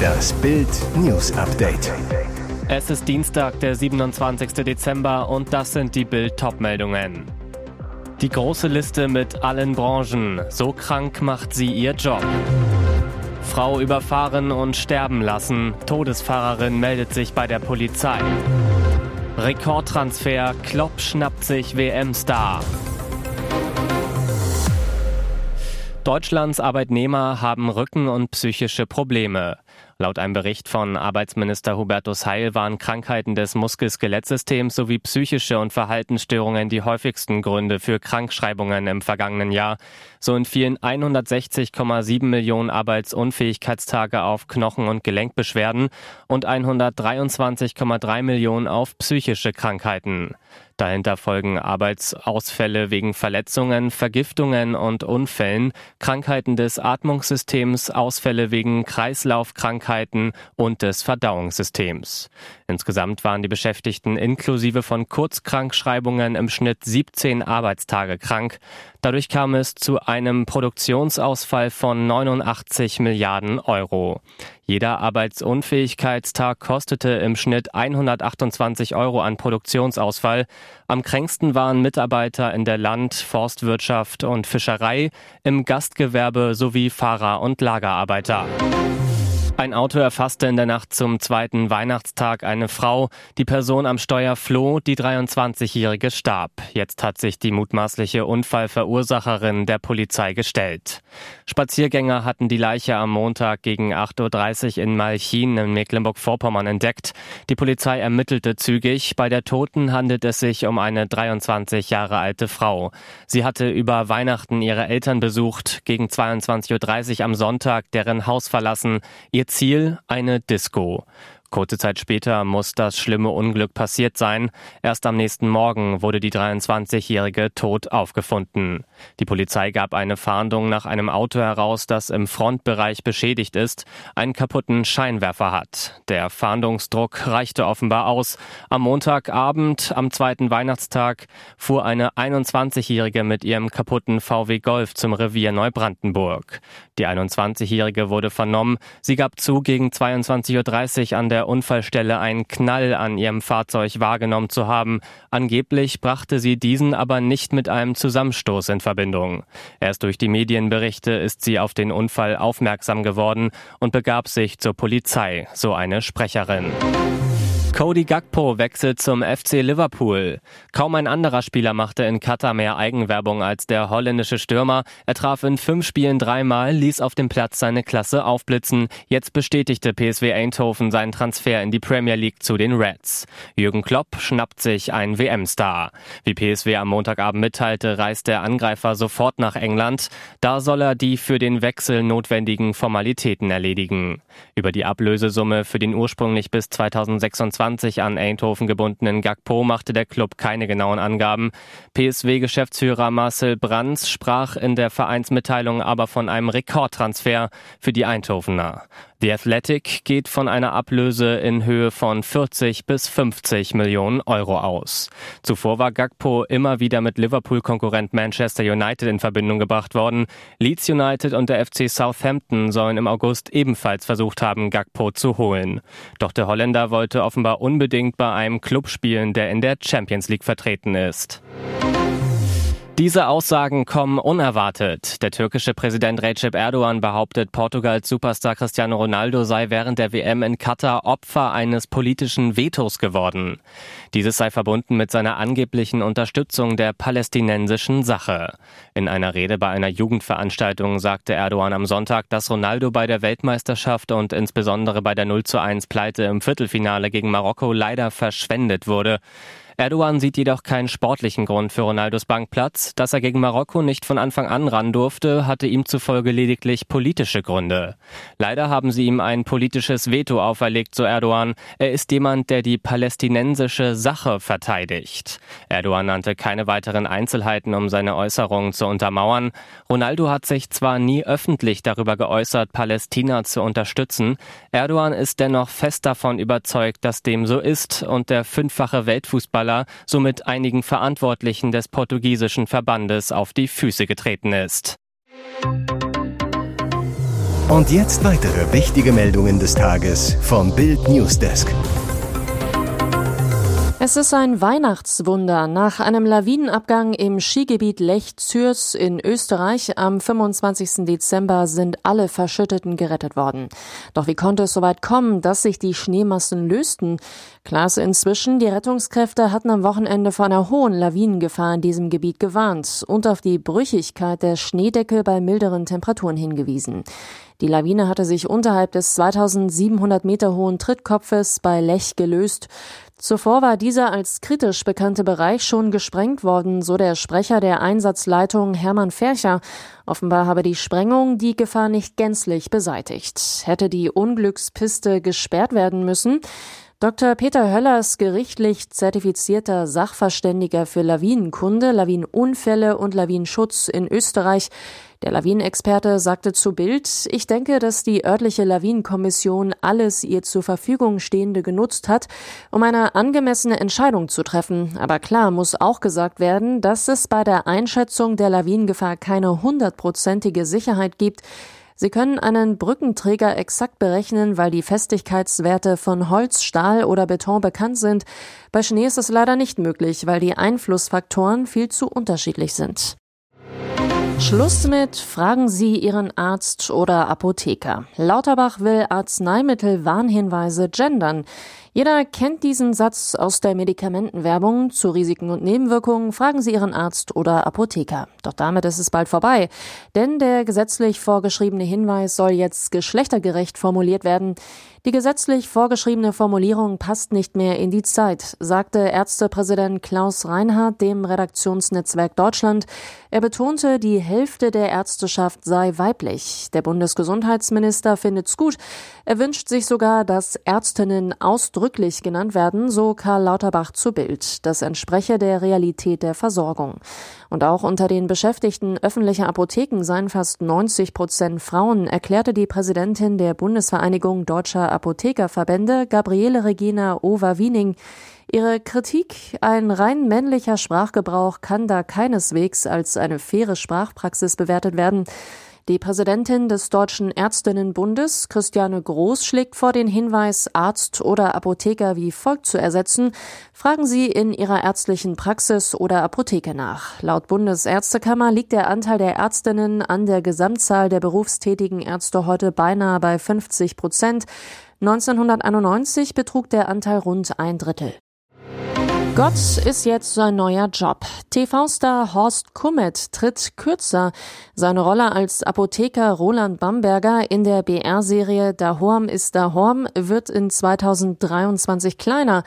Das Bild News Update. Es ist Dienstag, der 27. Dezember und das sind die Bild Topmeldungen. Die große Liste mit allen Branchen. So krank macht sie ihr Job. Frau überfahren und sterben lassen. Todesfahrerin meldet sich bei der Polizei. Rekordtransfer. Klopp schnappt sich WM-Star. Deutschlands Arbeitnehmer haben Rücken- und psychische Probleme. Laut einem Bericht von Arbeitsminister Hubertus Heil waren Krankheiten des Muskel-Skelettsystems sowie psychische und Verhaltensstörungen die häufigsten Gründe für Krankschreibungen im vergangenen Jahr. So entfielen 160,7 Millionen Arbeitsunfähigkeitstage auf Knochen- und Gelenkbeschwerden und 123,3 Millionen auf psychische Krankheiten. Dahinter folgen Arbeitsausfälle wegen Verletzungen, Vergiftungen und Unfällen, Krankheiten des Atmungssystems, Ausfälle wegen Kreislaufkrankheiten und des Verdauungssystems. Insgesamt waren die Beschäftigten inklusive von Kurzkrankschreibungen im Schnitt 17 Arbeitstage krank. Dadurch kam es zu einem Produktionsausfall von 89 Milliarden Euro. Jeder Arbeitsunfähigkeitstag kostete im Schnitt 128 Euro an Produktionsausfall. Am kränksten waren Mitarbeiter in der Land-, Forstwirtschaft und Fischerei, im Gastgewerbe sowie Fahrer und Lagerarbeiter. Ein Auto erfasste in der Nacht zum zweiten Weihnachtstag eine Frau. Die Person am Steuer floh, die 23-Jährige starb. Jetzt hat sich die mutmaßliche Unfallverursacherin der Polizei gestellt. Spaziergänger hatten die Leiche am Montag gegen 8.30 Uhr in Malchin in Mecklenburg-Vorpommern entdeckt. Die Polizei ermittelte zügig. Bei der Toten handelt es sich um eine 23 Jahre alte Frau. Sie hatte über Weihnachten ihre Eltern besucht, gegen 22.30 Uhr am Sonntag deren Haus verlassen. Ihr Ziel eine Disco. Kurze Zeit später muss das schlimme Unglück passiert sein. Erst am nächsten Morgen wurde die 23-Jährige tot aufgefunden. Die Polizei gab eine Fahndung nach einem Auto heraus, das im Frontbereich beschädigt ist, einen kaputten Scheinwerfer hat. Der Fahndungsdruck reichte offenbar aus. Am Montagabend, am zweiten Weihnachtstag, fuhr eine 21-Jährige mit ihrem kaputten VW Golf zum Revier Neubrandenburg. Die 21-Jährige wurde vernommen. Sie gab zu, gegen 22.30 Uhr an der der Unfallstelle einen Knall an ihrem Fahrzeug wahrgenommen zu haben. Angeblich brachte sie diesen aber nicht mit einem Zusammenstoß in Verbindung. Erst durch die Medienberichte ist sie auf den Unfall aufmerksam geworden und begab sich zur Polizei, so eine Sprecherin. Cody Gakpo wechselt zum FC Liverpool. Kaum ein anderer Spieler machte in Katar mehr Eigenwerbung als der holländische Stürmer. Er traf in fünf Spielen dreimal, ließ auf dem Platz seine Klasse aufblitzen. Jetzt bestätigte PSW Eindhoven seinen Transfer in die Premier League zu den Reds. Jürgen Klopp schnappt sich einen WM-Star. Wie PSW am Montagabend mitteilte, reist der Angreifer sofort nach England. Da soll er die für den Wechsel notwendigen Formalitäten erledigen. Über die Ablösesumme für den ursprünglich bis 2026 2020 an Eindhoven gebundenen Gakpo machte der Club keine genauen Angaben. PSW-Geschäftsführer Marcel Brands sprach in der Vereinsmitteilung aber von einem Rekordtransfer für die Eindhovener. The Athletic geht von einer Ablöse in Höhe von 40 bis 50 Millionen Euro aus. Zuvor war Gakpo immer wieder mit Liverpool-Konkurrent Manchester United in Verbindung gebracht worden. Leeds United und der FC Southampton sollen im August ebenfalls versucht haben, Gakpo zu holen. Doch der Holländer wollte offenbar unbedingt bei einem Club spielen, der in der Champions League vertreten ist. Diese Aussagen kommen unerwartet. Der türkische Präsident Recep Erdogan behauptet, Portugals Superstar Cristiano Ronaldo sei während der WM in Katar Opfer eines politischen Vetos geworden. Dieses sei verbunden mit seiner angeblichen Unterstützung der palästinensischen Sache. In einer Rede bei einer Jugendveranstaltung sagte Erdogan am Sonntag, dass Ronaldo bei der Weltmeisterschaft und insbesondere bei der 0 zu 1 Pleite im Viertelfinale gegen Marokko leider verschwendet wurde. Erdogan sieht jedoch keinen sportlichen Grund für Ronaldos Bankplatz. Dass er gegen Marokko nicht von Anfang an ran durfte, hatte ihm zufolge lediglich politische Gründe. Leider haben sie ihm ein politisches Veto auferlegt, so Erdogan. Er ist jemand, der die palästinensische Sache verteidigt. Erdogan nannte keine weiteren Einzelheiten, um seine Äußerungen zu untermauern. Ronaldo hat sich zwar nie öffentlich darüber geäußert, Palästina zu unterstützen. Erdogan ist dennoch fest davon überzeugt, dass dem so ist und der fünffache Weltfußballer Fußballer somit einigen Verantwortlichen des portugiesischen Verbandes auf die Füße getreten ist. Und jetzt weitere wichtige Meldungen des Tages vom Bild Newsdesk. Es ist ein Weihnachtswunder. Nach einem Lawinenabgang im Skigebiet Lech-Zürs in Österreich am 25. Dezember sind alle Verschütteten gerettet worden. Doch wie konnte es so weit kommen, dass sich die Schneemassen lösten? Klar ist inzwischen, die Rettungskräfte hatten am Wochenende vor einer hohen Lawinengefahr in diesem Gebiet gewarnt und auf die Brüchigkeit der Schneedecke bei milderen Temperaturen hingewiesen. Die Lawine hatte sich unterhalb des 2700 Meter hohen Trittkopfes bei Lech gelöst. Zuvor war dieser als kritisch bekannte Bereich schon gesprengt worden, so der Sprecher der Einsatzleitung Hermann Fercher. Offenbar habe die Sprengung die Gefahr nicht gänzlich beseitigt. Hätte die Unglückspiste gesperrt werden müssen, Dr. Peter Höllers, gerichtlich zertifizierter Sachverständiger für Lawinenkunde, Lawinenunfälle und Lawinenschutz in Österreich, der Lawinenexperte sagte zu Bild, ich denke, dass die örtliche Lawinenkommission alles ihr zur Verfügung Stehende genutzt hat, um eine angemessene Entscheidung zu treffen. Aber klar muss auch gesagt werden, dass es bei der Einschätzung der Lawinengefahr keine hundertprozentige Sicherheit gibt. Sie können einen Brückenträger exakt berechnen, weil die Festigkeitswerte von Holz, Stahl oder Beton bekannt sind. Bei Schnee ist es leider nicht möglich, weil die Einflussfaktoren viel zu unterschiedlich sind. Schluss mit Fragen Sie Ihren Arzt oder Apotheker. Lauterbach will Arzneimittel-Warnhinweise gendern. Jeder kennt diesen Satz aus der Medikamentenwerbung. Zu Risiken und Nebenwirkungen fragen Sie Ihren Arzt oder Apotheker. Doch damit ist es bald vorbei. Denn der gesetzlich vorgeschriebene Hinweis soll jetzt geschlechtergerecht formuliert werden. Die gesetzlich vorgeschriebene Formulierung passt nicht mehr in die Zeit, sagte Ärztepräsident Klaus Reinhardt dem Redaktionsnetzwerk Deutschland. Er betonte, die Hälfte der Ärzteschaft sei weiblich. Der Bundesgesundheitsminister findet's gut. Er wünscht sich sogar, dass Ärztinnen ausdrücklich genannt werden, so Karl Lauterbach zu Bild. Das entspreche der Realität der Versorgung. Und auch unter den Beschäftigten öffentlicher Apotheken seien fast 90 Prozent Frauen, erklärte die Präsidentin der Bundesvereinigung Deutscher Apothekerverbände, Gabriele Regina Over-Wiening. Ihre Kritik, ein rein männlicher Sprachgebrauch kann da keineswegs als eine faire Sprachpraxis bewertet werden. Die Präsidentin des Deutschen Ärztinnenbundes, Christiane Groß, schlägt vor, den Hinweis, Arzt oder Apotheker wie folgt zu ersetzen. Fragen Sie in Ihrer ärztlichen Praxis oder Apotheke nach. Laut Bundesärztekammer liegt der Anteil der Ärztinnen an der Gesamtzahl der berufstätigen Ärzte heute beinahe bei 50 Prozent. 1991 betrug der Anteil rund ein Drittel. Gott ist jetzt sein neuer Job. TV-Star Horst Kummet tritt kürzer. Seine Rolle als Apotheker Roland Bamberger in der BR-Serie Dahorm ist Dahorm wird in 2023 kleiner.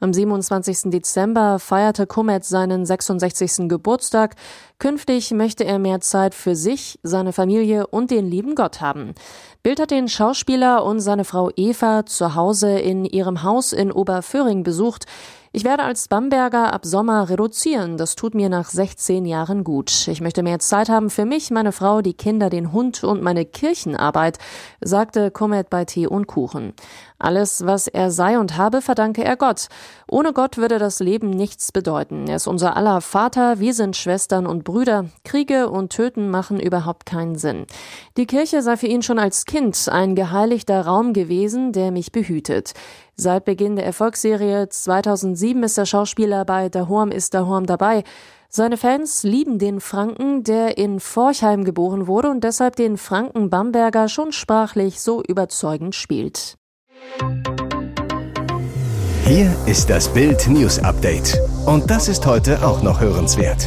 Am 27. Dezember feierte Kummet seinen 66. Geburtstag. Künftig möchte er mehr Zeit für sich, seine Familie und den lieben Gott haben. Bild hat den Schauspieler und seine Frau Eva zu Hause in ihrem Haus in Oberföhring besucht. Ich werde als Bamberger ab Sommer reduzieren. Das tut mir nach 16 Jahren gut. Ich möchte mehr Zeit haben für mich, meine Frau, die Kinder, den Hund und meine Kirchenarbeit, sagte Comet bei Tee und Kuchen. Alles, was er sei und habe, verdanke er Gott. Ohne Gott würde das Leben nichts bedeuten. Er ist unser aller Vater, wir sind Schwestern und Brüder. Kriege und Töten machen überhaupt keinen Sinn. Die Kirche sei für ihn schon als Kind ein geheiligter Raum gewesen, der mich behütet. Seit Beginn der Erfolgsserie 2007 ist der Schauspieler bei Der Horm ist Der Horm dabei. Seine Fans lieben den Franken, der in Forchheim geboren wurde und deshalb den Franken Bamberger schon sprachlich so überzeugend spielt. Hier ist das Bild News Update. Und das ist heute auch noch hörenswert.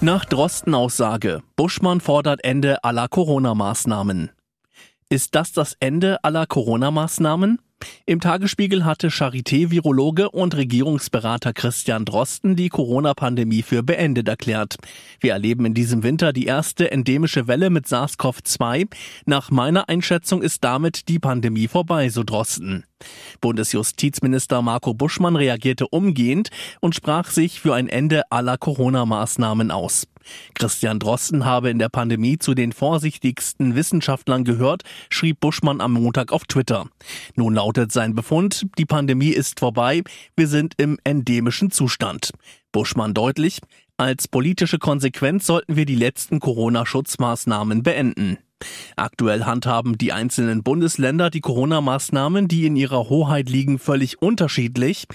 Nach Drosten-Aussage. Buschmann fordert Ende aller Corona-Maßnahmen. Ist das das Ende aller Corona-Maßnahmen? Im Tagesspiegel hatte Charité-Virologe und Regierungsberater Christian Drosten die Corona-Pandemie für beendet erklärt. Wir erleben in diesem Winter die erste endemische Welle mit SARS-CoV-2. Nach meiner Einschätzung ist damit die Pandemie vorbei, so Drosten. Bundesjustizminister Marco Buschmann reagierte umgehend und sprach sich für ein Ende aller Corona-Maßnahmen aus. Christian Drosten habe in der Pandemie zu den vorsichtigsten Wissenschaftlern gehört, schrieb Buschmann am Montag auf Twitter. Nun lautet sein Befund, die Pandemie ist vorbei, wir sind im endemischen Zustand. Buschmann deutlich, Als politische Konsequenz sollten wir die letzten Corona-Schutzmaßnahmen beenden. Aktuell handhaben die einzelnen Bundesländer die Corona-Maßnahmen, die in ihrer Hoheit liegen, völlig unterschiedlich.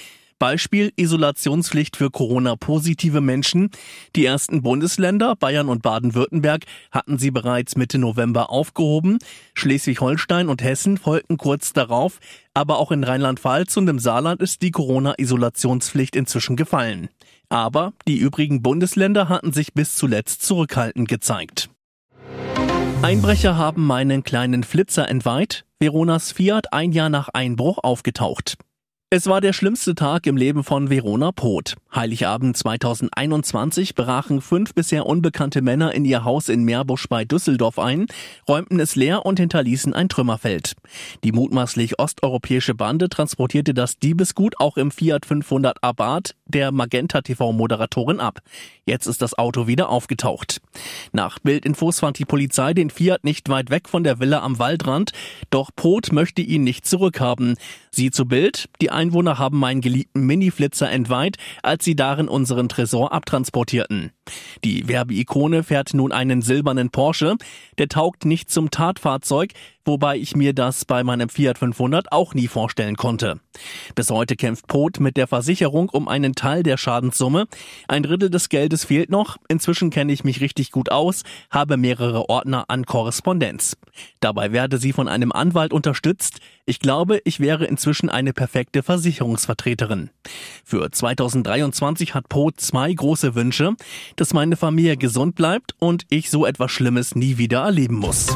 Beispiel Isolationspflicht für Corona-positive Menschen. Die ersten Bundesländer, Bayern und Baden-Württemberg, hatten sie bereits Mitte November aufgehoben. Schleswig-Holstein und Hessen folgten kurz darauf. Aber auch in Rheinland-Pfalz und im Saarland ist die Corona-Isolationspflicht inzwischen gefallen. Aber die übrigen Bundesländer hatten sich bis zuletzt zurückhaltend gezeigt. Einbrecher haben meinen kleinen Flitzer entweiht. Veronas Fiat ein Jahr nach Einbruch aufgetaucht. Es war der schlimmste Tag im Leben von Verona Poth. Heiligabend 2021 brachen fünf bisher unbekannte Männer in ihr Haus in Meerbusch bei Düsseldorf ein, räumten es leer und hinterließen ein Trümmerfeld. Die mutmaßlich osteuropäische Bande transportierte das Diebesgut auch im Fiat 500 Abarth der Magenta TV-Moderatorin ab. Jetzt ist das Auto wieder aufgetaucht. Nach Bildinfos fand die Polizei den Fiat nicht weit weg von der Villa am Waldrand, doch Poth möchte ihn nicht zurückhaben. Sie zu Bild, die Einwohner haben meinen geliebten Mini-Flitzer entweiht, als sie darin unseren Tresor abtransportierten. Die Werbeikone fährt nun einen silbernen Porsche. Der taugt nicht zum Tatfahrzeug, wobei ich mir das bei meinem Fiat 500 auch nie vorstellen konnte. Bis heute kämpft Pot mit der Versicherung um einen Teil der Schadenssumme. Ein Drittel des Geldes fehlt noch. Inzwischen kenne ich mich richtig gut aus, habe mehrere Ordner an Korrespondenz. Dabei werde sie von einem Anwalt unterstützt. Ich glaube, ich wäre inzwischen eine perfekte Versicherungsvertreterin. Für 2023 hat Pot zwei große Wünsche, dass meine Familie gesund bleibt und ich so etwas Schlimmes nie wieder erleben muss.